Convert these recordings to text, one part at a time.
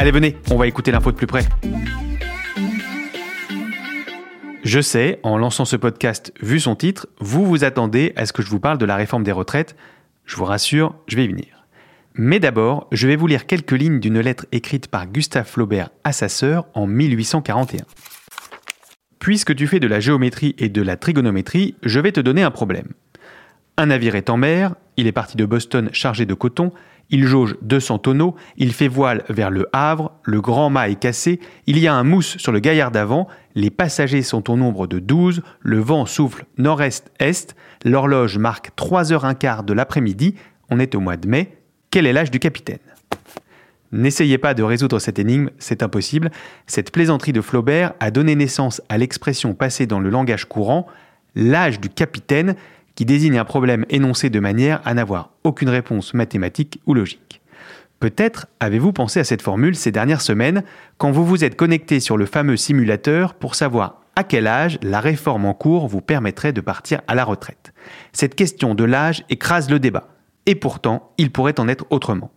Allez, venez, on va écouter l'info de plus près. Je sais, en lançant ce podcast, vu son titre, vous vous attendez à ce que je vous parle de la réforme des retraites. Je vous rassure, je vais y venir. Mais d'abord, je vais vous lire quelques lignes d'une lettre écrite par Gustave Flaubert à sa sœur en 1841. Puisque tu fais de la géométrie et de la trigonométrie, je vais te donner un problème. Un navire est en mer, il est parti de Boston chargé de coton, il jauge 200 tonneaux, il fait voile vers le Havre, le grand mât est cassé, il y a un mousse sur le gaillard d'avant, les passagers sont au nombre de 12, le vent souffle nord-est-est, l'horloge marque 3h15 de l'après-midi, on est au mois de mai, quel est l'âge du capitaine? N'essayez pas de résoudre cette énigme, c'est impossible. Cette plaisanterie de Flaubert a donné naissance à l'expression passée dans le langage courant, l'âge du capitaine, qui désigne un problème énoncé de manière à n'avoir aucune réponse mathématique ou logique. Peut-être avez-vous pensé à cette formule ces dernières semaines quand vous vous êtes connecté sur le fameux simulateur pour savoir à quel âge la réforme en cours vous permettrait de partir à la retraite. Cette question de l'âge écrase le débat. Et pourtant, il pourrait en être autrement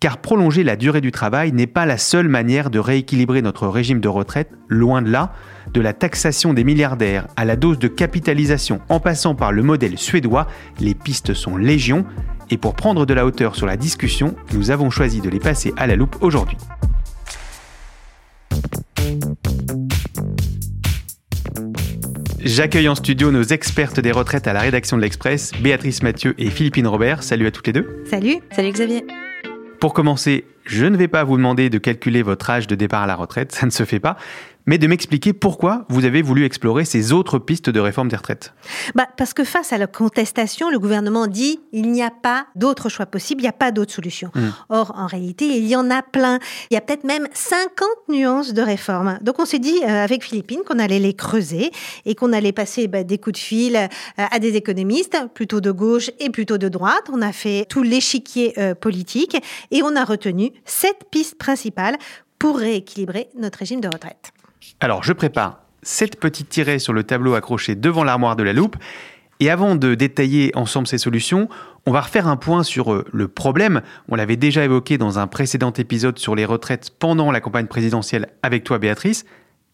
car prolonger la durée du travail n'est pas la seule manière de rééquilibrer notre régime de retraite, loin de là, de la taxation des milliardaires à la dose de capitalisation en passant par le modèle suédois, les pistes sont légion, et pour prendre de la hauteur sur la discussion, nous avons choisi de les passer à la loupe aujourd'hui. J'accueille en studio nos expertes des retraites à la rédaction de l'Express, Béatrice Mathieu et Philippine Robert. Salut à toutes les deux. Salut. Salut Xavier. Pour commencer, je ne vais pas vous demander de calculer votre âge de départ à la retraite, ça ne se fait pas mais de m'expliquer pourquoi vous avez voulu explorer ces autres pistes de réforme des retraites. Bah, parce que face à la contestation, le gouvernement dit il n'y a pas d'autre choix possible, il n'y a pas d'autre solution. Hmm. Or, en réalité, il y en a plein. Il y a peut-être même 50 nuances de réforme. Donc, on s'est dit euh, avec Philippine qu'on allait les creuser et qu'on allait passer bah, des coups de fil euh, à des économistes, plutôt de gauche et plutôt de droite. On a fait tout l'échiquier euh, politique et on a retenu sept pistes principales pour rééquilibrer notre régime de retraite. Alors, je prépare cette petite tirée sur le tableau accroché devant l'armoire de la loupe. Et avant de détailler ensemble ces solutions, on va refaire un point sur euh, le problème. On l'avait déjà évoqué dans un précédent épisode sur les retraites pendant la campagne présidentielle avec toi, Béatrice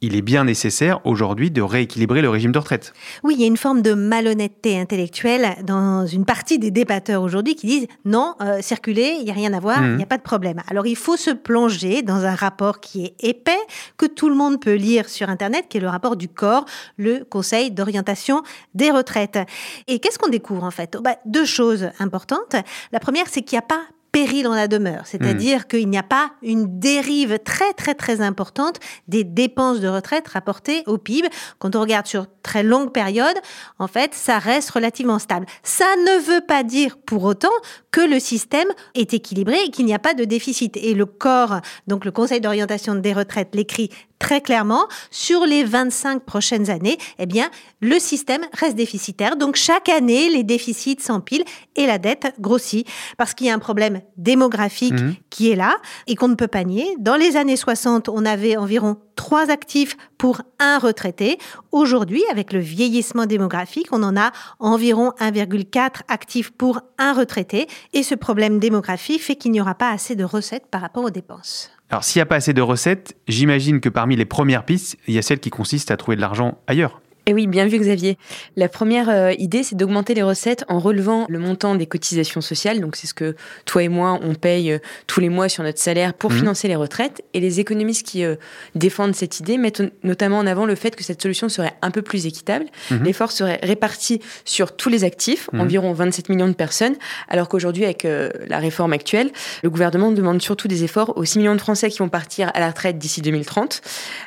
il est bien nécessaire aujourd'hui de rééquilibrer le régime de retraite. Oui, il y a une forme de malhonnêteté intellectuelle dans une partie des débatteurs aujourd'hui qui disent non, euh, circuler, il n'y a rien à voir, il n'y a mmh. pas de problème. Alors il faut se plonger dans un rapport qui est épais, que tout le monde peut lire sur Internet, qui est le rapport du corps, le Conseil d'orientation des retraites. Et qu'est-ce qu'on découvre en fait? Bah, Deux choses importantes. La première, c'est qu'il n'y a pas péril en la demeure, c'est-à-dire hmm. qu'il n'y a pas une dérive très très très importante des dépenses de retraite rapportées au PIB. Quand on regarde sur très longue période, en fait, ça reste relativement stable. Ça ne veut pas dire pour autant que le système est équilibré et qu'il n'y a pas de déficit. Et le corps, donc le Conseil d'orientation des retraites l'écrit très clairement, sur les 25 prochaines années, eh bien, le système reste déficitaire. Donc, chaque année, les déficits s'empilent et la dette grossit parce qu'il y a un problème problème démographique mhm. qui est là et qu'on ne peut pas nier. Dans les années 60, on avait environ trois actifs pour un retraité. Aujourd'hui, avec le vieillissement démographique, on en a environ 1,4 actifs pour un retraité. Et ce problème démographique fait qu'il n'y aura pas assez de recettes par rapport aux dépenses. Alors, s'il n'y a pas assez de recettes, j'imagine que parmi les premières pistes, il y a celle qui consiste à trouver de l'argent ailleurs. Et oui, bien vu Xavier. La première euh, idée, c'est d'augmenter les recettes en relevant le montant des cotisations sociales. Donc c'est ce que toi et moi, on paye euh, tous les mois sur notre salaire pour mmh. financer les retraites. Et les économistes qui euh, défendent cette idée mettent notamment en avant le fait que cette solution serait un peu plus équitable. Mmh. L'effort serait réparti sur tous les actifs, mmh. environ 27 millions de personnes, alors qu'aujourd'hui, avec la réforme actuelle, le gouvernement demande surtout des efforts aux 6 millions de Français qui vont partir à la retraite d'ici 2030.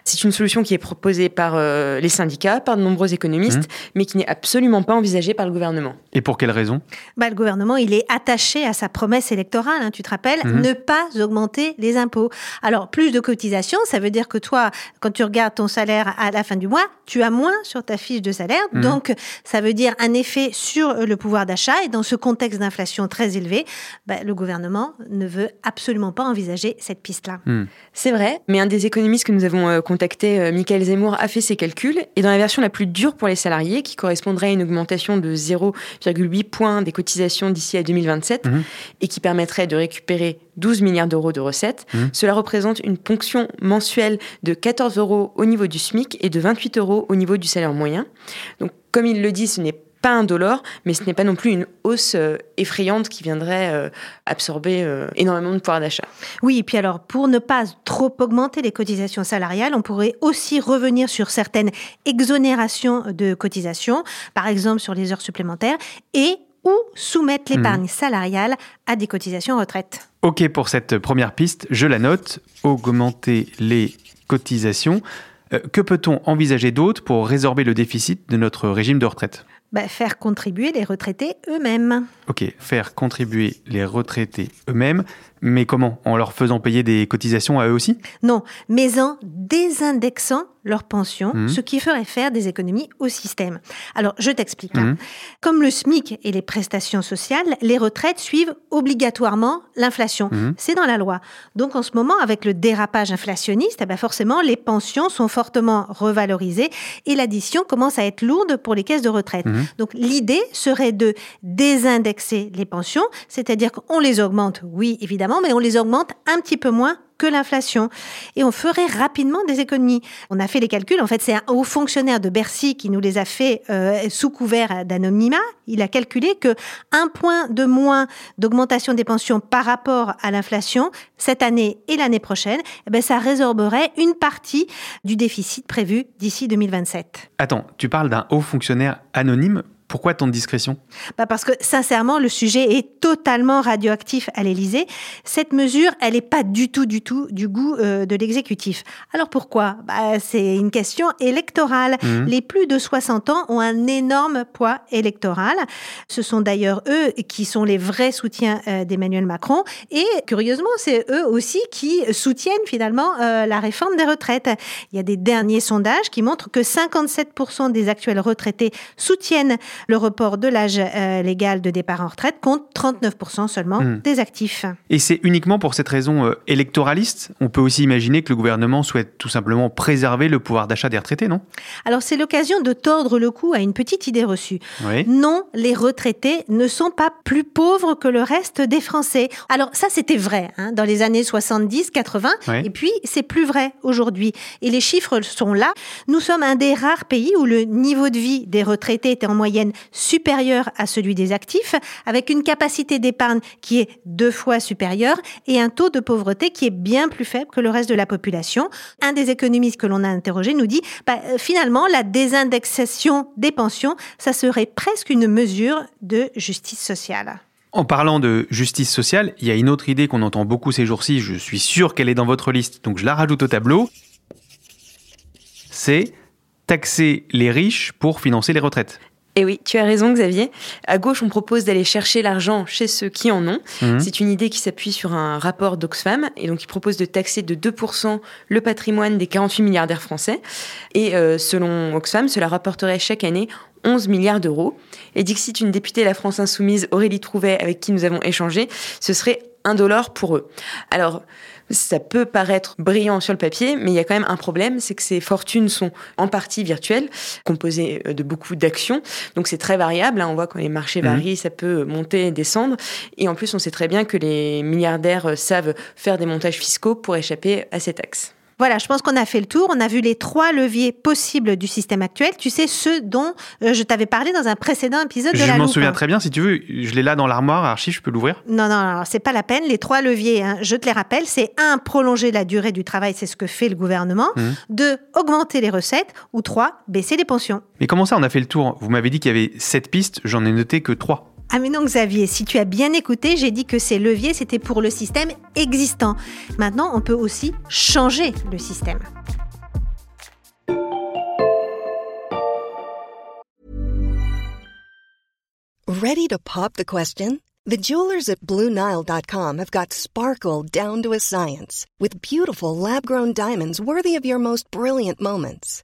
C'est une solution qui est proposée par les syndicats, par nombreux économistes, mmh. mais qui n'est absolument pas envisagé par le gouvernement. Et pour quelle raison? Bah, Le gouvernement, il est attaché à sa promesse électorale, hein, tu te rappelles, mmh. ne pas augmenter les impôts. Alors, plus de cotisations, ça veut dire que toi, quand tu regardes ton salaire à la fin du mois, tu as moins sur ta fiche de salaire. Mmh. Donc, ça veut dire un effet sur le pouvoir d'achat. Et dans ce contexte d'inflation très élevé, bah, le gouvernement ne veut absolument pas envisager cette piste-là. C'est vrai, mais un des économistes que nous avons euh, contacté, euh, Michael Zemmour, a fait ses calculs. Et dans la version la plus dure pour les salariés, qui correspondrait à une augmentation de 0,8 points des cotisations d'ici à 2027 mhm. et qui permettrait de récupérer 12 milliards d'euros de recettes. Mhm. Cela représente une ponction mensuelle de 14 euros au niveau du SMIC et de 28 euros au niveau du salaire moyen. Donc, comme il le dit, ce n'est pas indolore, mais ce n'est pas non plus une hausse euh, effrayante qui viendrait euh, absorber euh, énormément de pouvoir d'achat. Oui, et puis alors, pour ne pas trop augmenter les cotisations salariales, on pourrait aussi revenir sur certaines exonérations de cotisations, par exemple sur les heures supplémentaires, et ou soumettre l'épargne mmh. salariale à des cotisations retraite. Ok pour cette première piste, je la note, augmenter les cotisations. que peut-on envisager d'autre pour résorber le déficit de notre régime de retraite? Bah, faire contribuer les retraités eux-mêmes. Ok, faire contribuer les retraités eux-mêmes. Mais comment? En leur faisant payer des cotisations à eux aussi? Non, mais en désindexant leur pension, mmh. ce qui ferait faire des économies au système. Alors, je t'explique. Hein. Mmh. Comme le SMIC et les prestations sociales, les retraites suivent obligatoirement l'inflation. Mmh. C'est dans la loi. Donc, en ce moment, avec le dérapage inflationniste, eh ben forcément, les pensions sont fortement revalorisées et l'addition commence à être lourde pour les caisses de retraite. Donc, l'idée serait de désindexer les pensions, c'est-à-dire qu'on les augmente, oui, évidemment, mais on les augmente un petit peu moins que l'inflation. Et on ferait rapidement des économies. On a fait les calculs. En fait, c'est un haut fonctionnaire de Bercy qui nous les a fait euh, sous couvert d'anonymat. Il a calculé que un point de moins d'augmentation des pensions par rapport à l'inflation cette année et l'année prochaine, eh ben, ça résorberait une partie du déficit prévu d'ici 2027. Attends, tu parles d'un haut fonctionnaire anonyme pourquoi tant de discrétion? Bah Parce que sincèrement, le sujet est totalement radioactif à l'Élysée. Cette mesure, elle n'est pas du tout, du tout du goût euh, de l'exécutif. Alors pourquoi? Bah, C'est une question électorale. Mmh. Les plus de 60 ans ont un énorme poids électoral. Ce sont d'ailleurs eux qui sont les vrais soutiens euh, d'Emmanuel Macron. Et curieusement, c'est eux aussi qui soutiennent finalement euh, la réforme des retraites. Il y a des derniers sondages qui montrent que 57% des actuels retraités soutiennent le report de l'âge euh, légal de départ en retraite compte 39% seulement hmm. des actifs. Et c'est uniquement pour cette raison euh, électoraliste On peut aussi imaginer que le gouvernement souhaite tout simplement préserver le pouvoir d'achat des retraités, non? Alors c'est l'occasion de tordre le cou à une petite idée reçue. Non, les retraités ne sont pas plus pauvres que le reste des Français. Alors ça c'était vrai hein, dans les années 70, 80, et puis c'est plus vrai aujourd'hui. Et les chiffres sont là. Nous sommes un des rares pays où le niveau de vie des retraités était en moyenne supérieur à celui des actifs, avec une capacité d'épargne qui est deux fois supérieure et un taux de pauvreté qui est bien plus faible que le reste de la population. Un des économistes que l'on a interrogé nous dit, bah, euh, finalement, la désindexation des pensions, ça serait presque une mesure de justice sociale. En parlant de justice sociale, il y a une autre idée qu'on entend beaucoup ces jours-ci, je suis sûr qu'elle est dans votre liste, donc je la rajoute au tableau. C'est taxer les riches pour financer les retraites. Et oui, tu as raison Xavier. À gauche, on propose d'aller chercher l'argent chez ceux qui en ont. Mhm. C'est une idée qui s'appuie sur un rapport d'Oxfam et donc il propose de taxer de 2% le patrimoine des 48 milliardaires français. Et euh, selon Oxfam, cela rapporterait chaque année 11 milliards d'euros. Et Dixit, une députée de la France Insoumise, Aurélie Trouvet, avec qui nous avons échangé, ce serait un dollar pour eux. Alors, ça peut paraître brillant sur le papier, mais il y a quand même un problème, c'est que ces fortunes sont en partie virtuelles, composées euh, de beaucoup d'actions. Donc c'est très variable. Hein. On voit quand les marchés mmh. varient, ça peut monter et descendre. Et en plus, on sait très bien que les milliardaires euh, savent faire des montages fiscaux pour échapper à ces taxes. Voilà, je pense qu'on a fait le tour. On a vu les trois leviers possibles du système actuel. Tu sais, ceux dont euh, je t'avais parlé dans un précédent épisode de je la Je m'en souviens très bien. Si tu veux, je l'ai là dans l'armoire, archive, je peux l'ouvrir Non, non, non c'est pas la peine. Les trois leviers, hein, je te les rappelle, c'est un, prolonger la durée du travail, c'est ce que fait le gouvernement. Mmh. Deux, augmenter les recettes. Ou trois, baisser les pensions. Mais comment ça, on a fait le tour? Vous m'avez dit qu'il y avait sept pistes, j'en ai noté que trois. Ah mais non Xavier, si tu as bien écouté, j'ai dit que ces leviers, c'était pour le système existant. Maintenant, on peut aussi changer le système. Ready to pop the question? The jewelers at BlueNile.com have got sparkle down to a science with beautiful lab-grown diamonds worthy of your most brilliant moments.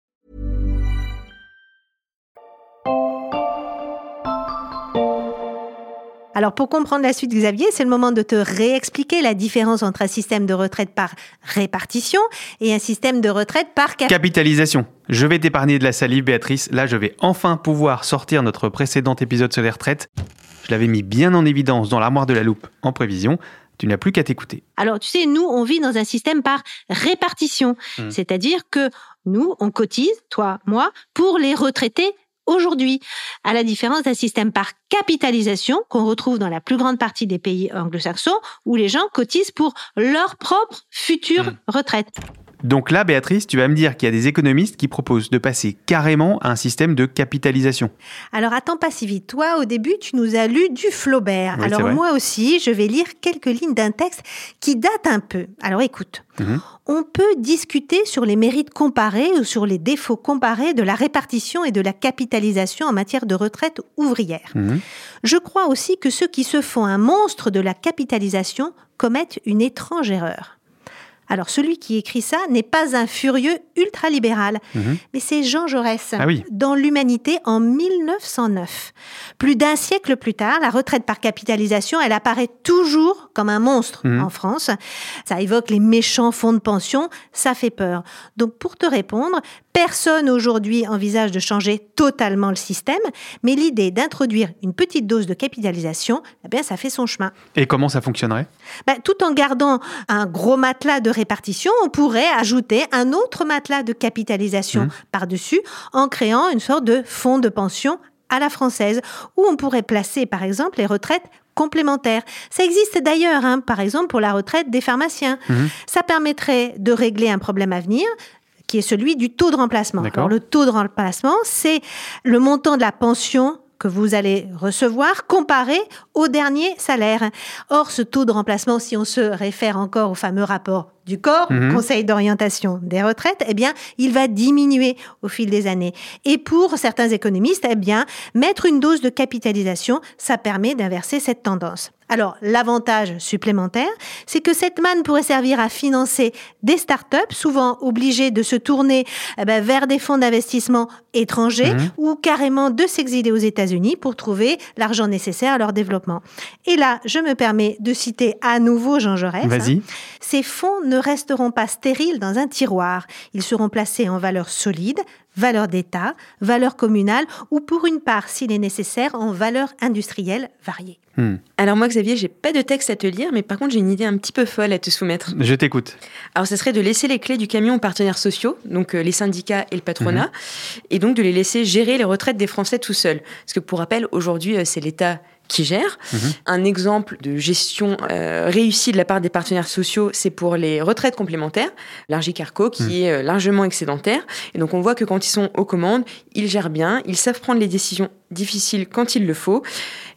Alors pour comprendre la suite, Xavier, c'est le moment de te réexpliquer la différence entre un système de retraite par répartition et un système de retraite par capitalisation. Je vais t'épargner de la salive, Béatrice. Là, je vais enfin pouvoir sortir notre précédent épisode sur les retraites. Je l'avais mis bien en évidence dans l'armoire de la loupe en prévision. Tu n'as plus qu'à t'écouter. Alors, tu sais, nous, on vit dans un système par répartition. Hmm. C'est-à-dire que nous, on cotise, toi, moi, pour les retraités aujourd'hui, à la différence d'un système par capitalisation qu'on retrouve dans la plus grande partie des pays anglo-saxons, où les gens cotisent pour leur propre future mmh. retraite. Donc là, Béatrice, tu vas me dire qu'il y a des économistes qui proposent de passer carrément à un système de capitalisation. Alors attends pas si vite. Toi, au début, tu nous as lu du Flaubert. Alors moi aussi, je vais lire quelques lignes d'un texte qui date un peu. Alors écoute. Mhm. On peut discuter sur les mérites comparés ou sur les défauts comparés de la répartition et de la capitalisation en matière de retraite ouvrière. Mhm. Je crois aussi que ceux qui se font un monstre de la capitalisation commettent une étrange erreur. Alors celui qui écrit ça n'est pas un furieux ultralibéral, mhm. mais c'est Jean Jaurès ah dans L'Humanité en 1909. Plus d'un siècle plus tard, la retraite par capitalisation, elle apparaît toujours comme un monstre mhm. en France. Ça évoque les méchants fonds de pension, ça fait peur. Donc pour te répondre, Personne aujourd'hui envisage de changer totalement le système, mais l'idée d'introduire une petite dose de capitalisation, eh bien, ça fait son chemin. Et comment ça fonctionnerait? Ben, Tout en gardant un gros matelas de répartition, on pourrait ajouter un autre matelas de capitalisation mmh. par-dessus en créant une sorte de fonds de pension à la française, où on pourrait placer par exemple les retraites complémentaires. Ça existe d'ailleurs, hein, par exemple pour la retraite des pharmaciens. Mmh. Ça permettrait de régler un problème à venir, qui est celui du taux de remplacement. Alors, le taux de remplacement, c'est le montant de la pension que vous allez recevoir comparé au dernier salaire. Or, ce taux de remplacement, si on se réfère encore au fameux rapport du corps, mhm. Conseil d'orientation des retraites, eh bien, il va diminuer au fil des années. Et pour certains économistes, eh bien, mettre une dose de capitalisation, ça permet d'inverser cette tendance. Alors, l'avantage supplémentaire, c'est que cette manne pourrait servir à financer des startups, souvent obligées de se tourner eh ben, vers des fonds d'investissement étrangers mhm. ou carrément de s'exiler aux États-Unis pour trouver l'argent nécessaire à leur développement. Et là, je me permets de citer à nouveau Jean Jaurès. Vas-y. ces fonds ne resteront pas stériles dans un tiroir. Ils seront placés en valeur solide, valeur d'État, valeur communale ou pour une part, s'il est nécessaire, en valeur industrielle variée. Hmm. Alors moi, Xavier, j'ai pas de texte à te lire, mais par contre, j'ai une idée un petit peu folle à te soumettre. Je t'écoute. Alors, ce serait de laisser les clés du camion aux partenaires sociaux, donc euh, les syndicats et le patronat, mhm. et donc de les laisser gérer les retraites des Français tout seuls. Parce que pour rappel, aujourd'hui, euh, c'est l'État qui gère. Mhm. Un exemple de gestion euh, réussie de la part des partenaires sociaux, c'est pour les retraites complémentaires, l'Argicarco, qui mhm. est largement excédentaire. Et donc on voit que quand ils sont aux commandes, ils gèrent bien, ils savent prendre les décisions difficile quand il le faut.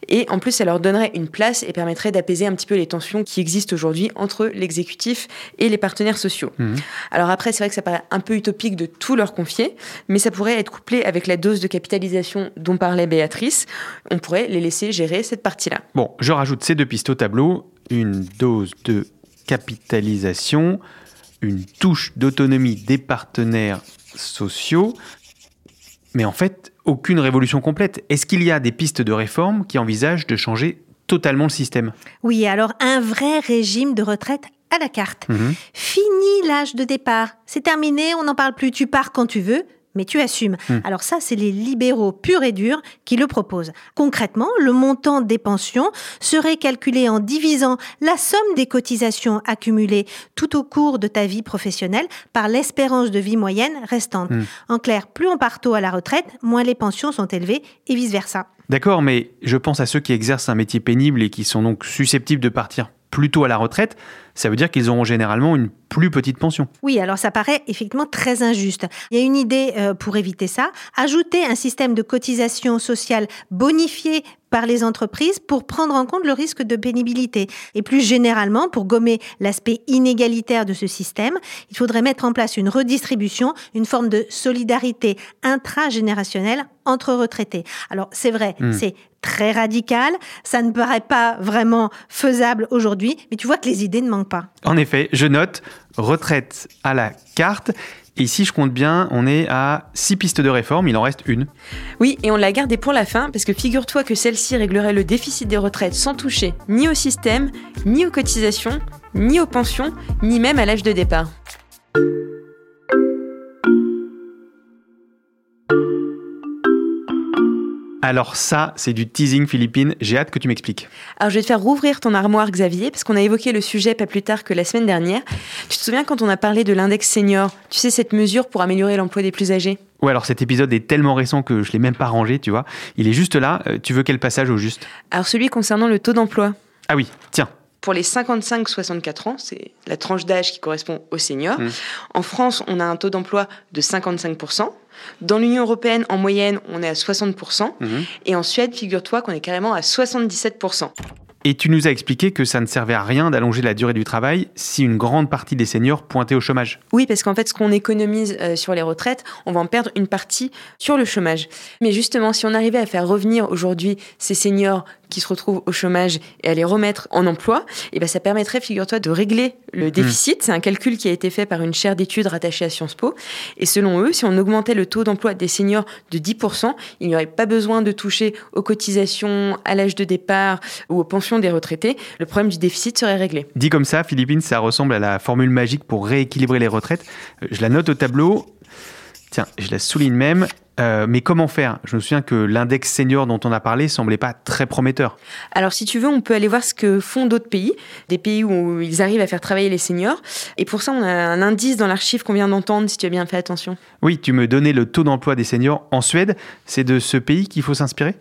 Et en plus, ça leur donnerait une place et permettrait d'apaiser un petit peu les tensions qui existent aujourd'hui entre l'exécutif et les partenaires sociaux. Mmh. Alors après, c'est vrai que ça paraît un peu utopique de tout leur confier, mais ça pourrait être couplé avec la dose de capitalisation dont parlait Béatrice. On pourrait les laisser gérer cette partie-là. Bon, je rajoute ces deux pistes au tableau. Une dose de capitalisation, une touche d'autonomie des partenaires sociaux. Mais en fait, aucune révolution complète. Est-ce qu'il y a des pistes de réforme qui envisagent de changer totalement le système? Oui, alors un vrai régime de retraite à la carte. Mhm. Fini l'âge de départ. C'est terminé, on n'en parle plus. Tu pars quand tu veux mais tu assumes. Hmm. Alors ça, c'est les libéraux purs et durs qui le proposent. Concrètement, le montant des pensions serait calculé en divisant la somme des cotisations accumulées tout au cours de ta vie professionnelle par l'espérance de vie moyenne restante. Hmm. En clair, plus on part tôt à la retraite, moins les pensions sont élevées et vice-versa. D'accord, mais je pense à ceux qui exercent un métier pénible et qui sont donc susceptibles de partir plus tôt à la retraite ça veut dire qu'ils auront généralement une plus petite pension. Oui, alors ça paraît effectivement très injuste. Il y a une idée euh, pour éviter ça, ajouter un système de cotisation sociale bonifié par les entreprises pour prendre en compte le risque de pénibilité. Et plus généralement, pour gommer l'aspect inégalitaire de ce système, il faudrait mettre en place une redistribution, une forme de solidarité intragénérationnelle entre retraités. Alors c'est vrai, hmm. c'est très radical, ça ne paraît pas vraiment faisable aujourd'hui, mais tu vois que les idées ne manquent pas. En effet, je note retraite à la carte. Et si je compte bien, on est à six pistes de réforme, il en reste une. Oui, et on l'a gardée pour la fin, parce que figure-toi que celle-ci réglerait le déficit des retraites sans toucher ni au système, ni aux cotisations, ni aux pensions, ni même à l'âge de départ. Alors ça, c'est du teasing Philippine. J'ai hâte que tu m'expliques. Alors je vais te faire rouvrir ton armoire Xavier, parce qu'on a évoqué le sujet pas plus tard que la semaine dernière. Tu te souviens quand on a parlé de l'index senior? Tu sais, cette mesure pour améliorer l'emploi des plus âgés? Ouais, alors cet épisode est tellement récent que je l'ai même pas rangé, tu vois. Il est juste là. Euh, tu veux quel passage au juste? Alors celui concernant le taux d'emploi. Ah oui, tiens. Pour les 55-64 ans, c'est la tranche d'âge qui correspond aux seniors. Mmh. En France, on a un taux d'emploi de 55%. Dans l'Union européenne, en moyenne, on est à 60%. Mhm. Et en Suède, figure-toi qu'on est carrément à 77%. Et tu nous as expliqué que ça ne servait à rien d'allonger la durée du travail si une grande partie des seniors pointaient au chômage. Oui, parce qu'en fait, ce qu'on économise euh, sur les retraites, on va en perdre une partie sur le chômage. Mais justement, si on arrivait à faire revenir aujourd'hui ces seniors qui se retrouvent au chômage et à les remettre en emploi, et eh ben ça permettrait, figure-toi, de régler le mmh. déficit. C'est un calcul qui a été fait par une chaire d'études rattachée à Sciences Po. Et selon eux, si on augmentait le taux d'emploi des seniors de 10%, il n'y aurait pas besoin de toucher aux cotisations, à l'âge de départ ou aux pensions des retraités. Le problème du déficit serait réglé. Dit comme ça, Philippines, ça ressemble à la formule magique pour rééquilibrer les retraites. Euh, je la note au tableau. Tiens, je la souligne même. Euh, mais comment faire? Je me souviens que l'index senior dont on a parlé semblait pas très prometteur. Alors si tu veux, on peut aller voir ce que font d'autres pays, des pays où ils arrivent à faire travailler les seniors. Et pour ça, on a un indice dans l'archive qu'on vient d'entendre, si tu as bien fait attention. Oui, tu me donnais le taux d'emploi des seniors en Suède. C'est de ce pays qu'il faut s'inspirer?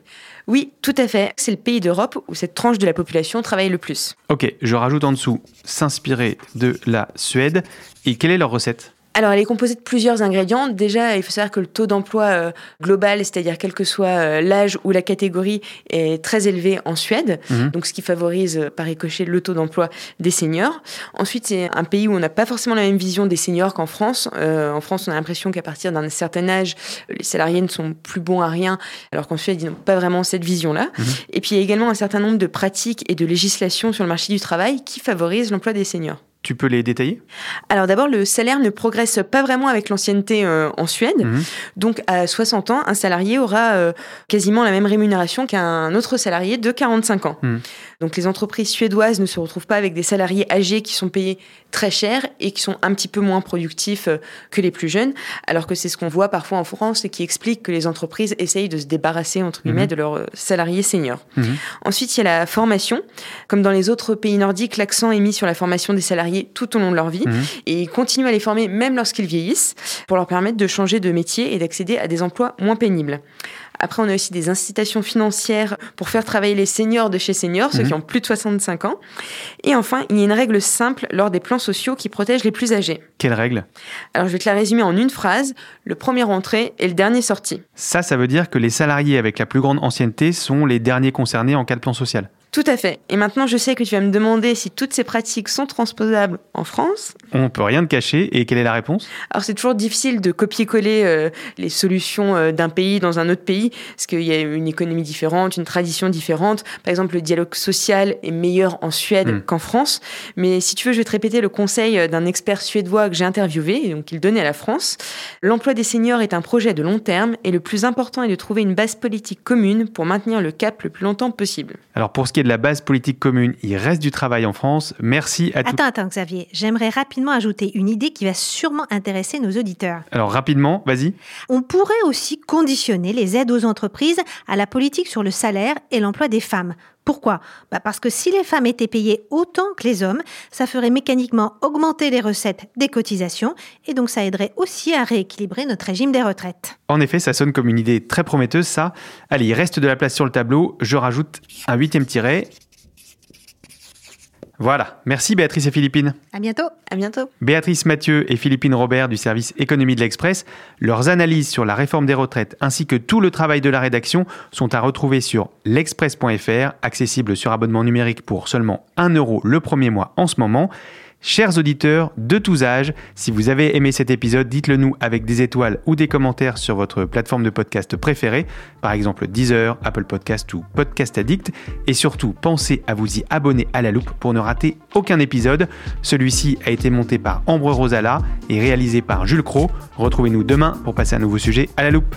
Oui, tout à fait. C'est le pays d'Europe où cette tranche de la population travaille le plus. Ok, je rajoute en dessous s'inspirer de la Suède. Et quelle est leur recette? Alors, elle est composée de plusieurs ingrédients. Déjà, il faut savoir que le taux d'emploi euh, global, c'est-à-dire quel que soit euh, l'âge ou la catégorie, est très élevé en Suède, mhm. donc ce qui favorise euh, par ricochet le taux d'emploi des seniors. Ensuite, c'est un pays où on n'a pas forcément la même vision des seniors qu'en France. en France, on a l'impression qu'à partir d'un certain âge, les salariés ne sont plus bons à rien, alors qu'en Suède, ils n'ont pas vraiment cette vision-là. Mhm. Et puis, il y a également un certain nombre de pratiques et de législations sur le marché du travail qui favorisent l'emploi des seniors. Tu peux les détailler? Alors d'abord, le salaire ne progresse pas vraiment avec l'ancienneté euh, en Suède. Mhm. Donc à 60 ans, un salarié aura euh, quasiment la même rémunération qu'un autre salarié de 45 ans. Mhm. Donc les entreprises suédoises ne se retrouvent pas avec des salariés âgés qui sont payés très cher et qui sont un petit peu moins productifs euh, que les plus jeunes, alors que c'est ce qu'on voit parfois en France et qui explique que les entreprises essayent de se débarrasser entre guillemets mhm. de leurs salariés seniors. Ensuite, il y a la formation. Comme dans les autres pays nordiques, l'accent est mis sur la formation des salariés tout au long de leur vie. Mhm. Et ils continuent à les former même lorsqu'ils vieillissent pour leur permettre de changer de métier et d'accéder à des emplois moins pénibles. Après, on a aussi des incitations financières pour faire travailler les seniors de chez seniors, ceux Mhm. qui ont plus de 65 ans. Et enfin, il y a une règle simple lors des plans sociaux qui protège les plus âgés. Quelle règle? Alors, je vais te la résumer en une phrase. Le premier entré et le dernier sorti. Ça, ça veut dire que les salariés avec la plus grande ancienneté sont les derniers concernés en cas de plan social. Tout à fait. Et maintenant, je sais que tu vas me demander si toutes ces pratiques sont transposables en France. On peut rien te cacher. Et quelle est la réponse? Alors, c'est toujours difficile de copier-coller euh, les solutions euh, d'un pays dans un autre pays, parce qu'il y a une économie différente, une tradition différente. Par exemple, le dialogue social est meilleur en Suède Mm. qu'en France. Mais si tu veux, je vais te répéter le conseil euh, d'un expert suédois que j'ai interviewé, et donc il donnait à la France. L'emploi des seniors est un projet de long terme, et le plus important est de trouver une base politique commune pour maintenir le cap le plus longtemps possible. Alors pour ce qui est de la base politique commune, il reste du travail en France. Merci à tous. Attends, attends, Xavier. J'aimerais rapidement ajouter une idée qui va sûrement intéresser nos auditeurs. Alors rapidement, vas-y. On pourrait aussi conditionner les aides aux entreprises à la politique sur le salaire et l'emploi des femmes. Pourquoi? Bah Parce que si les femmes étaient payées autant que les hommes, ça ferait mécaniquement augmenter les recettes des cotisations et donc ça aiderait aussi à rééquilibrer notre régime des retraites. En effet, ça sonne comme une idée très prometteuse, ça. Allez, il reste de la place sur le tableau. Je rajoute un huitième tiret. Voilà. Merci Béatrice et Philippine. À bientôt. À bientôt. Béatrice Mathieu et Philippine Robert du service économie de l'Express, leurs analyses sur la réforme des retraites ainsi que tout le travail de la rédaction sont à retrouver sur l'express.fr, accessible sur abonnement numérique pour seulement 1 euro le premier mois en ce moment. Chers auditeurs de tous âges, si vous avez aimé cet épisode, dites-le nous avec des étoiles ou des commentaires sur votre plateforme de podcast préférée, par exemple Deezer, Apple Podcast ou Podcast Addict. Et surtout, pensez à vous y abonner à la loupe pour ne rater aucun épisode. Celui-ci a été monté par Ambre Rosala et réalisé par Jules Cro. Retrouvez-nous demain pour passer un nouveau sujet à la loupe.